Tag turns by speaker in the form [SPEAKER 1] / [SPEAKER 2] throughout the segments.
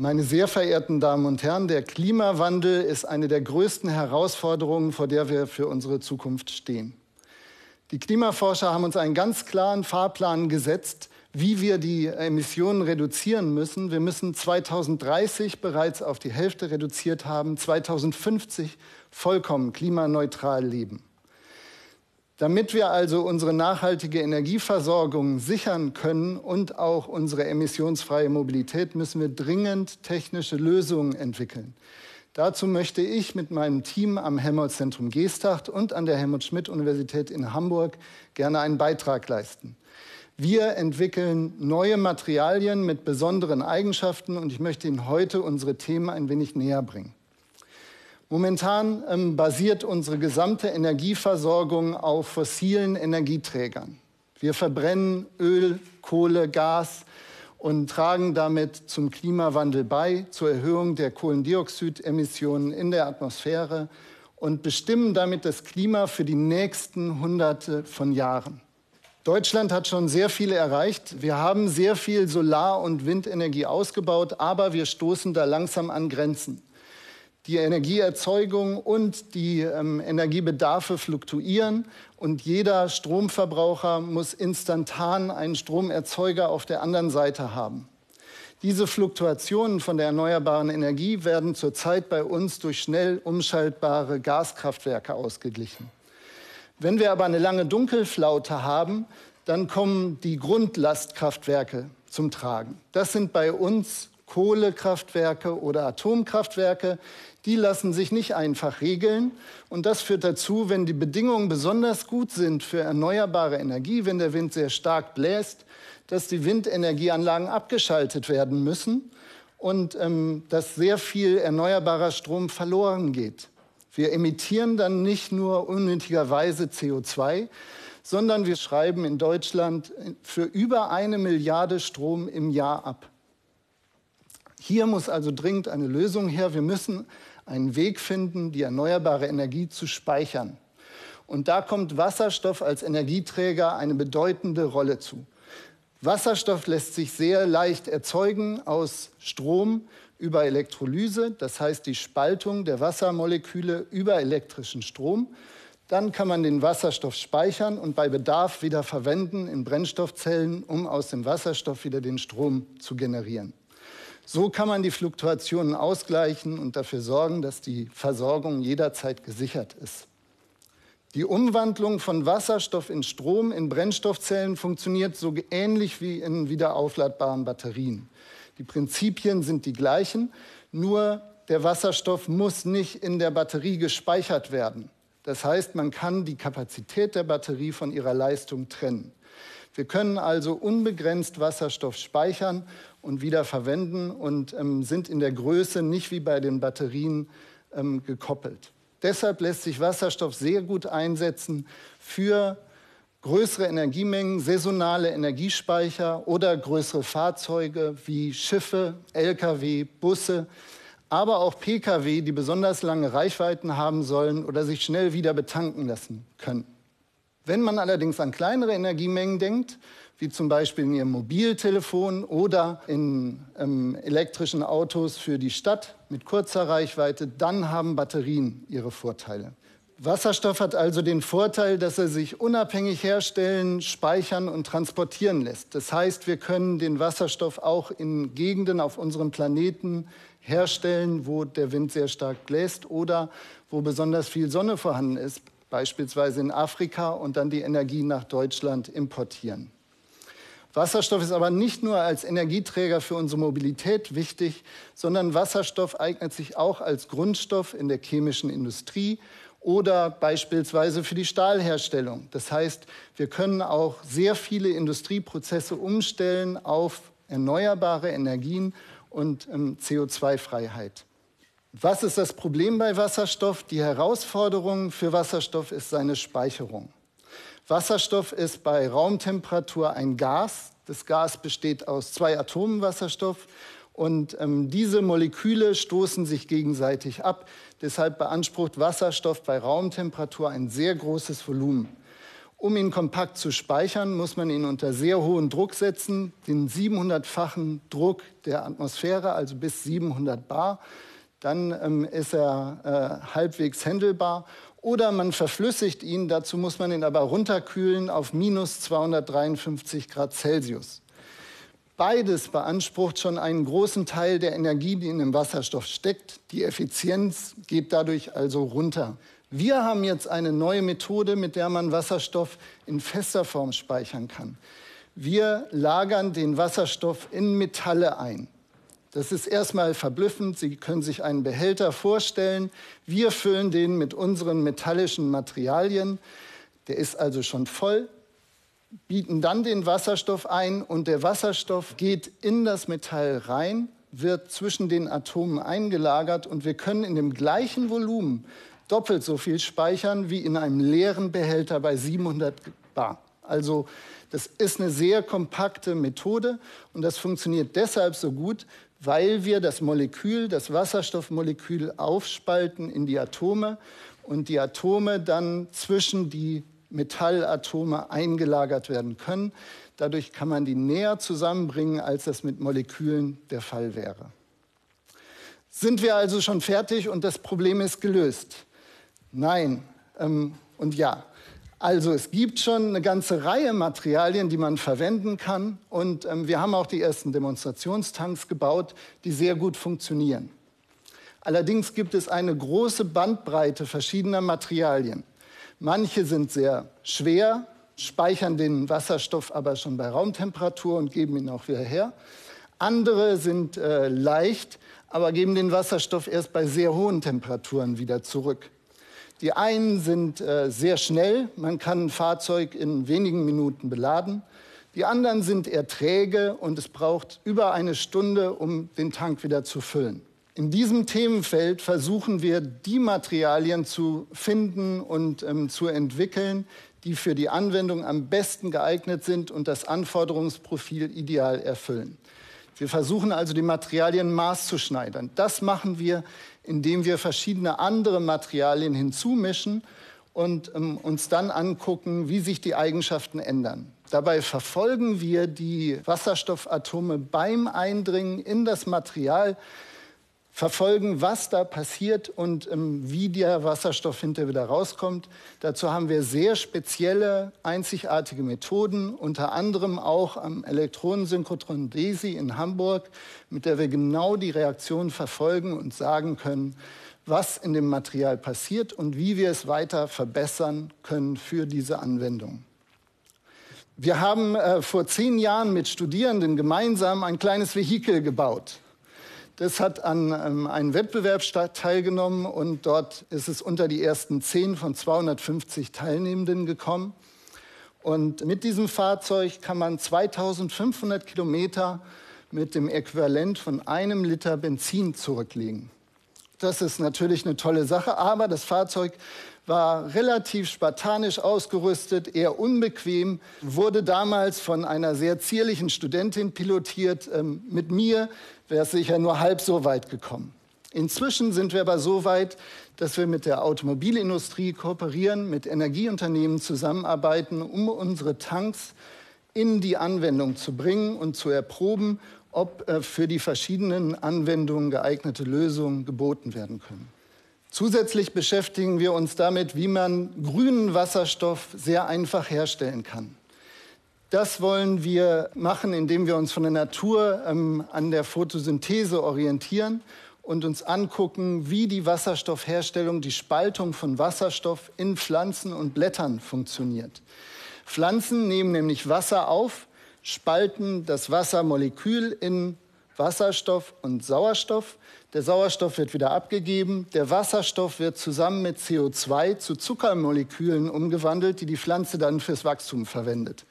[SPEAKER 1] Meine sehr verehrten Damen und Herren, der Klimawandel ist eine der größten Herausforderungen, vor der wir für unsere Zukunft stehen. Die Klimaforscher haben uns einen ganz klaren Fahrplan gesetzt, wie wir die Emissionen reduzieren müssen. Wir müssen 2030 bereits auf die Hälfte reduziert haben, 2050 vollkommen klimaneutral leben. Damit wir also unsere nachhaltige Energieversorgung sichern können und auch unsere emissionsfreie Mobilität, müssen wir dringend technische Lösungen entwickeln. Dazu möchte ich mit meinem Team am Helmholtz-Zentrum Geesthacht und an der Helmut-Schmidt-Universität in Hamburg gerne einen Beitrag leisten. Wir entwickeln neue Materialien mit besonderen Eigenschaften und ich möchte Ihnen heute unsere Themen ein wenig näher bringen. Momentan ähm, basiert unsere gesamte Energieversorgung auf fossilen Energieträgern. Wir verbrennen Öl, Kohle, Gas und tragen damit zum Klimawandel bei, zur Erhöhung der Kohlendioxidemissionen in der Atmosphäre und bestimmen damit das Klima für die nächsten Hunderte von Jahren. Deutschland hat schon sehr viel erreicht. Wir haben sehr viel Solar- und Windenergie ausgebaut, aber wir stoßen da langsam an Grenzen. Die Energieerzeugung und die ähm, Energiebedarfe fluktuieren und jeder Stromverbraucher muss instantan einen Stromerzeuger auf der anderen Seite haben. Diese Fluktuationen von der erneuerbaren Energie werden zurzeit bei uns durch schnell umschaltbare Gaskraftwerke ausgeglichen. Wenn wir aber eine lange Dunkelflaute haben, dann kommen die Grundlastkraftwerke zum Tragen. Das sind bei uns Kohlekraftwerke oder Atomkraftwerke, die lassen sich nicht einfach regeln. Und das führt dazu, wenn die Bedingungen besonders gut sind für erneuerbare Energie, wenn der Wind sehr stark bläst, dass die Windenergieanlagen abgeschaltet werden müssen und ähm, dass sehr viel erneuerbarer Strom verloren geht. Wir emittieren dann nicht nur unnötigerweise CO2, sondern wir schreiben in Deutschland für über eine Milliarde Strom im Jahr ab. Hier muss also dringend eine Lösung her. Wir müssen einen Weg finden, die erneuerbare Energie zu speichern. Und da kommt Wasserstoff als Energieträger eine bedeutende Rolle zu. Wasserstoff lässt sich sehr leicht erzeugen aus Strom über Elektrolyse, das heißt die Spaltung der Wassermoleküle über elektrischen Strom. Dann kann man den Wasserstoff speichern und bei Bedarf wieder verwenden in Brennstoffzellen, um aus dem Wasserstoff wieder den Strom zu generieren. So kann man die Fluktuationen ausgleichen und dafür sorgen, dass die Versorgung jederzeit gesichert ist. Die Umwandlung von Wasserstoff in Strom in Brennstoffzellen funktioniert so ähnlich wie in wiederaufladbaren Batterien. Die Prinzipien sind die gleichen, nur der Wasserstoff muss nicht in der Batterie gespeichert werden. Das heißt, man kann die Kapazität der Batterie von ihrer Leistung trennen. Wir können also unbegrenzt Wasserstoff speichern und wieder verwenden und ähm, sind in der Größe nicht wie bei den Batterien ähm, gekoppelt. Deshalb lässt sich Wasserstoff sehr gut einsetzen für größere Energiemengen, saisonale Energiespeicher oder größere Fahrzeuge wie Schiffe, Lkw, Busse, aber auch Pkw, die besonders lange Reichweiten haben sollen oder sich schnell wieder betanken lassen können. Wenn man allerdings an kleinere Energiemengen denkt, wie zum Beispiel in Ihrem Mobiltelefon oder in ähm, elektrischen Autos für die Stadt mit kurzer Reichweite, dann haben Batterien ihre Vorteile. Wasserstoff hat also den Vorteil, dass er sich unabhängig herstellen, speichern und transportieren lässt. Das heißt, wir können den Wasserstoff auch in Gegenden auf unserem Planeten herstellen, wo der Wind sehr stark bläst oder wo besonders viel Sonne vorhanden ist, beispielsweise in Afrika, und dann die Energie nach Deutschland importieren. Wasserstoff ist aber nicht nur als Energieträger für unsere Mobilität wichtig, sondern Wasserstoff eignet sich auch als Grundstoff in der chemischen Industrie oder beispielsweise für die Stahlherstellung. Das heißt, wir können auch sehr viele Industrieprozesse umstellen auf erneuerbare Energien und ähm, CO2-Freiheit. Was ist das Problem bei Wasserstoff? Die Herausforderung für Wasserstoff ist seine Speicherung. Wasserstoff ist bei Raumtemperatur ein Gas. Das Gas besteht aus zwei Atomen Wasserstoff und ähm, diese Moleküle stoßen sich gegenseitig ab. Deshalb beansprucht Wasserstoff bei Raumtemperatur ein sehr großes Volumen. Um ihn kompakt zu speichern, muss man ihn unter sehr hohen Druck setzen, den 700-fachen Druck der Atmosphäre, also bis 700 Bar. Dann ähm, ist er äh, halbwegs händelbar. Oder man verflüssigt ihn, dazu muss man ihn aber runterkühlen auf minus 253 Grad Celsius. Beides beansprucht schon einen großen Teil der Energie, die in dem Wasserstoff steckt. Die Effizienz geht dadurch also runter. Wir haben jetzt eine neue Methode, mit der man Wasserstoff in fester Form speichern kann. Wir lagern den Wasserstoff in Metalle ein. Das ist erstmal verblüffend. Sie können sich einen Behälter vorstellen. Wir füllen den mit unseren metallischen Materialien. Der ist also schon voll, bieten dann den Wasserstoff ein und der Wasserstoff geht in das Metall rein, wird zwischen den Atomen eingelagert und wir können in dem gleichen Volumen doppelt so viel speichern wie in einem leeren Behälter bei 700 Bar. Also das ist eine sehr kompakte Methode und das funktioniert deshalb so gut, weil wir das Molekül, das Wasserstoffmolekül aufspalten in die Atome und die Atome dann zwischen die Metallatome eingelagert werden können. Dadurch kann man die näher zusammenbringen, als das mit Molekülen der Fall wäre. Sind wir also schon fertig und das Problem ist gelöst? Nein ähm, und ja. Also es gibt schon eine ganze Reihe Materialien, die man verwenden kann. Und ähm, wir haben auch die ersten Demonstrationstanks gebaut, die sehr gut funktionieren. Allerdings gibt es eine große Bandbreite verschiedener Materialien. Manche sind sehr schwer, speichern den Wasserstoff aber schon bei Raumtemperatur und geben ihn auch wieder her. Andere sind äh, leicht, aber geben den Wasserstoff erst bei sehr hohen Temperaturen wieder zurück. Die einen sind äh, sehr schnell, man kann ein Fahrzeug in wenigen Minuten beladen. Die anderen sind eher träge und es braucht über eine Stunde, um den Tank wieder zu füllen. In diesem Themenfeld versuchen wir, die Materialien zu finden und ähm, zu entwickeln, die für die Anwendung am besten geeignet sind und das Anforderungsprofil ideal erfüllen. Wir versuchen also, die Materialien maßzuschneidern. Das machen wir indem wir verschiedene andere Materialien hinzumischen und ähm, uns dann angucken, wie sich die Eigenschaften ändern. Dabei verfolgen wir die Wasserstoffatome beim Eindringen in das Material, verfolgen, was da passiert und ähm, wie der Wasserstoff hinterher wieder rauskommt. Dazu haben wir sehr spezielle, einzigartige Methoden, unter anderem auch am Elektronensynchrotron DESI in Hamburg, mit der wir genau die Reaktion verfolgen und sagen können, was in dem Material passiert und wie wir es weiter verbessern können für diese Anwendung. Wir haben äh, vor zehn Jahren mit Studierenden gemeinsam ein kleines Vehikel gebaut. Das hat an ähm, einem Wettbewerb teilgenommen und dort ist es unter die ersten zehn von 250 Teilnehmenden gekommen. Und mit diesem Fahrzeug kann man 2500 Kilometer mit dem Äquivalent von einem Liter Benzin zurücklegen. Das ist natürlich eine tolle Sache, aber das Fahrzeug war relativ spartanisch ausgerüstet, eher unbequem, wurde damals von einer sehr zierlichen Studentin pilotiert. Ähm, mit mir wäre es sicher nur halb so weit gekommen. Inzwischen sind wir aber so weit, dass wir mit der Automobilindustrie kooperieren, mit Energieunternehmen zusammenarbeiten, um unsere Tanks in die Anwendung zu bringen und zu erproben, ob äh, für die verschiedenen Anwendungen geeignete Lösungen geboten werden können. Zusätzlich beschäftigen wir uns damit, wie man grünen Wasserstoff sehr einfach herstellen kann. Das wollen wir machen, indem wir uns von der Natur ähm, an der Photosynthese orientieren und uns angucken, wie die Wasserstoffherstellung, die Spaltung von Wasserstoff in Pflanzen und Blättern funktioniert. Pflanzen nehmen nämlich Wasser auf, spalten das Wassermolekül in Wasserstoff und Sauerstoff. Der Sauerstoff wird wieder abgegeben. Der Wasserstoff wird zusammen mit CO2 zu Zuckermolekülen umgewandelt, die die Pflanze dann fürs Wachstum verwendet.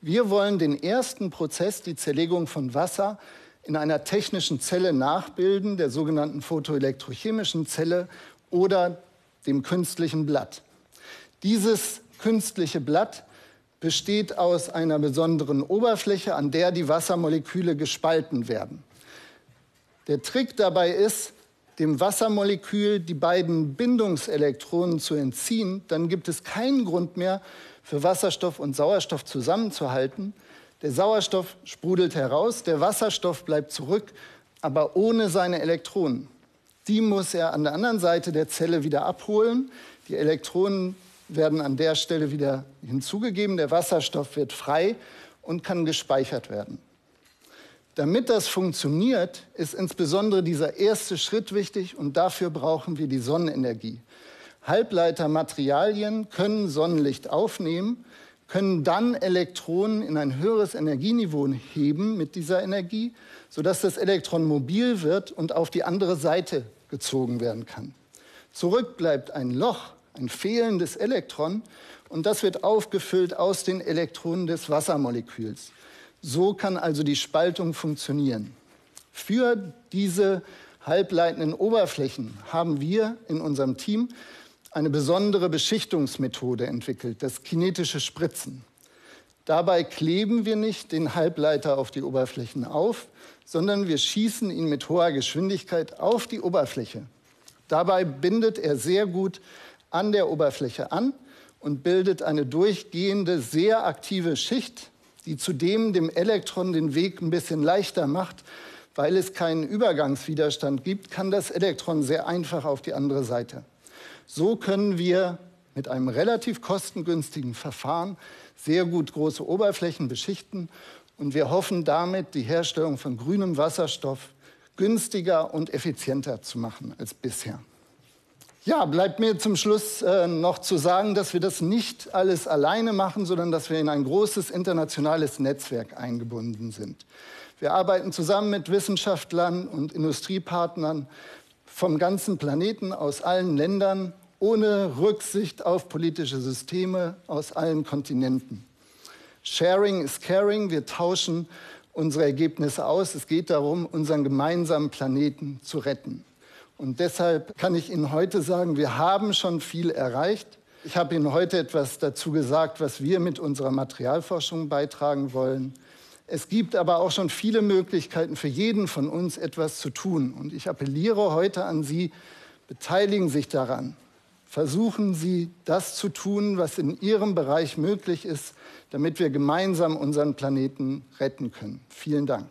[SPEAKER 1] Wir wollen den ersten Prozess, die Zerlegung von Wasser, in einer technischen Zelle nachbilden, der sogenannten photoelektrochemischen Zelle oder dem künstlichen Blatt. Dieses künstliche Blatt besteht aus einer besonderen Oberfläche, an der die Wassermoleküle gespalten werden. Der Trick dabei ist, dem Wassermolekül die beiden Bindungselektronen zu entziehen, dann gibt es keinen Grund mehr für Wasserstoff und Sauerstoff zusammenzuhalten. Der Sauerstoff sprudelt heraus, der Wasserstoff bleibt zurück, aber ohne seine Elektronen. Die muss er an der anderen Seite der Zelle wieder abholen. Die Elektronen werden an der Stelle wieder hinzugegeben, der Wasserstoff wird frei und kann gespeichert werden. Damit das funktioniert, ist insbesondere dieser erste Schritt wichtig und dafür brauchen wir die Sonnenenergie. Halbleitermaterialien können Sonnenlicht aufnehmen, können dann Elektronen in ein höheres Energieniveau heben mit dieser Energie, sodass das Elektron mobil wird und auf die andere Seite gezogen werden kann. Zurück bleibt ein Loch, ein fehlendes Elektron und das wird aufgefüllt aus den Elektronen des Wassermoleküls. So kann also die Spaltung funktionieren. Für diese halbleitenden Oberflächen haben wir in unserem Team eine besondere Beschichtungsmethode entwickelt, das kinetische Spritzen. Dabei kleben wir nicht den Halbleiter auf die Oberflächen auf, sondern wir schießen ihn mit hoher Geschwindigkeit auf die Oberfläche. Dabei bindet er sehr gut an der Oberfläche an und bildet eine durchgehende, sehr aktive Schicht, die zudem dem Elektron den Weg ein bisschen leichter macht. Weil es keinen Übergangswiderstand gibt, kann das Elektron sehr einfach auf die andere Seite. So können wir mit einem relativ kostengünstigen Verfahren sehr gut große Oberflächen beschichten und wir hoffen damit, die Herstellung von grünem Wasserstoff günstiger und effizienter zu machen als bisher. Ja, bleibt mir zum Schluss äh, noch zu sagen, dass wir das nicht alles alleine machen, sondern dass wir in ein großes internationales Netzwerk eingebunden sind. Wir arbeiten zusammen mit Wissenschaftlern und Industriepartnern vom ganzen Planeten aus allen Ländern, ohne Rücksicht auf politische Systeme aus allen Kontinenten. Sharing is caring, wir tauschen unsere Ergebnisse aus. Es geht darum, unseren gemeinsamen Planeten zu retten. Und deshalb kann ich Ihnen heute sagen, wir haben schon viel erreicht. Ich habe Ihnen heute etwas dazu gesagt, was wir mit unserer Materialforschung beitragen wollen. Es gibt aber auch schon viele Möglichkeiten für jeden von uns etwas zu tun. Und ich appelliere heute an Sie, beteiligen Sie sich daran. Versuchen Sie, das zu tun, was in Ihrem Bereich möglich ist, damit wir gemeinsam unseren Planeten retten können. Vielen Dank.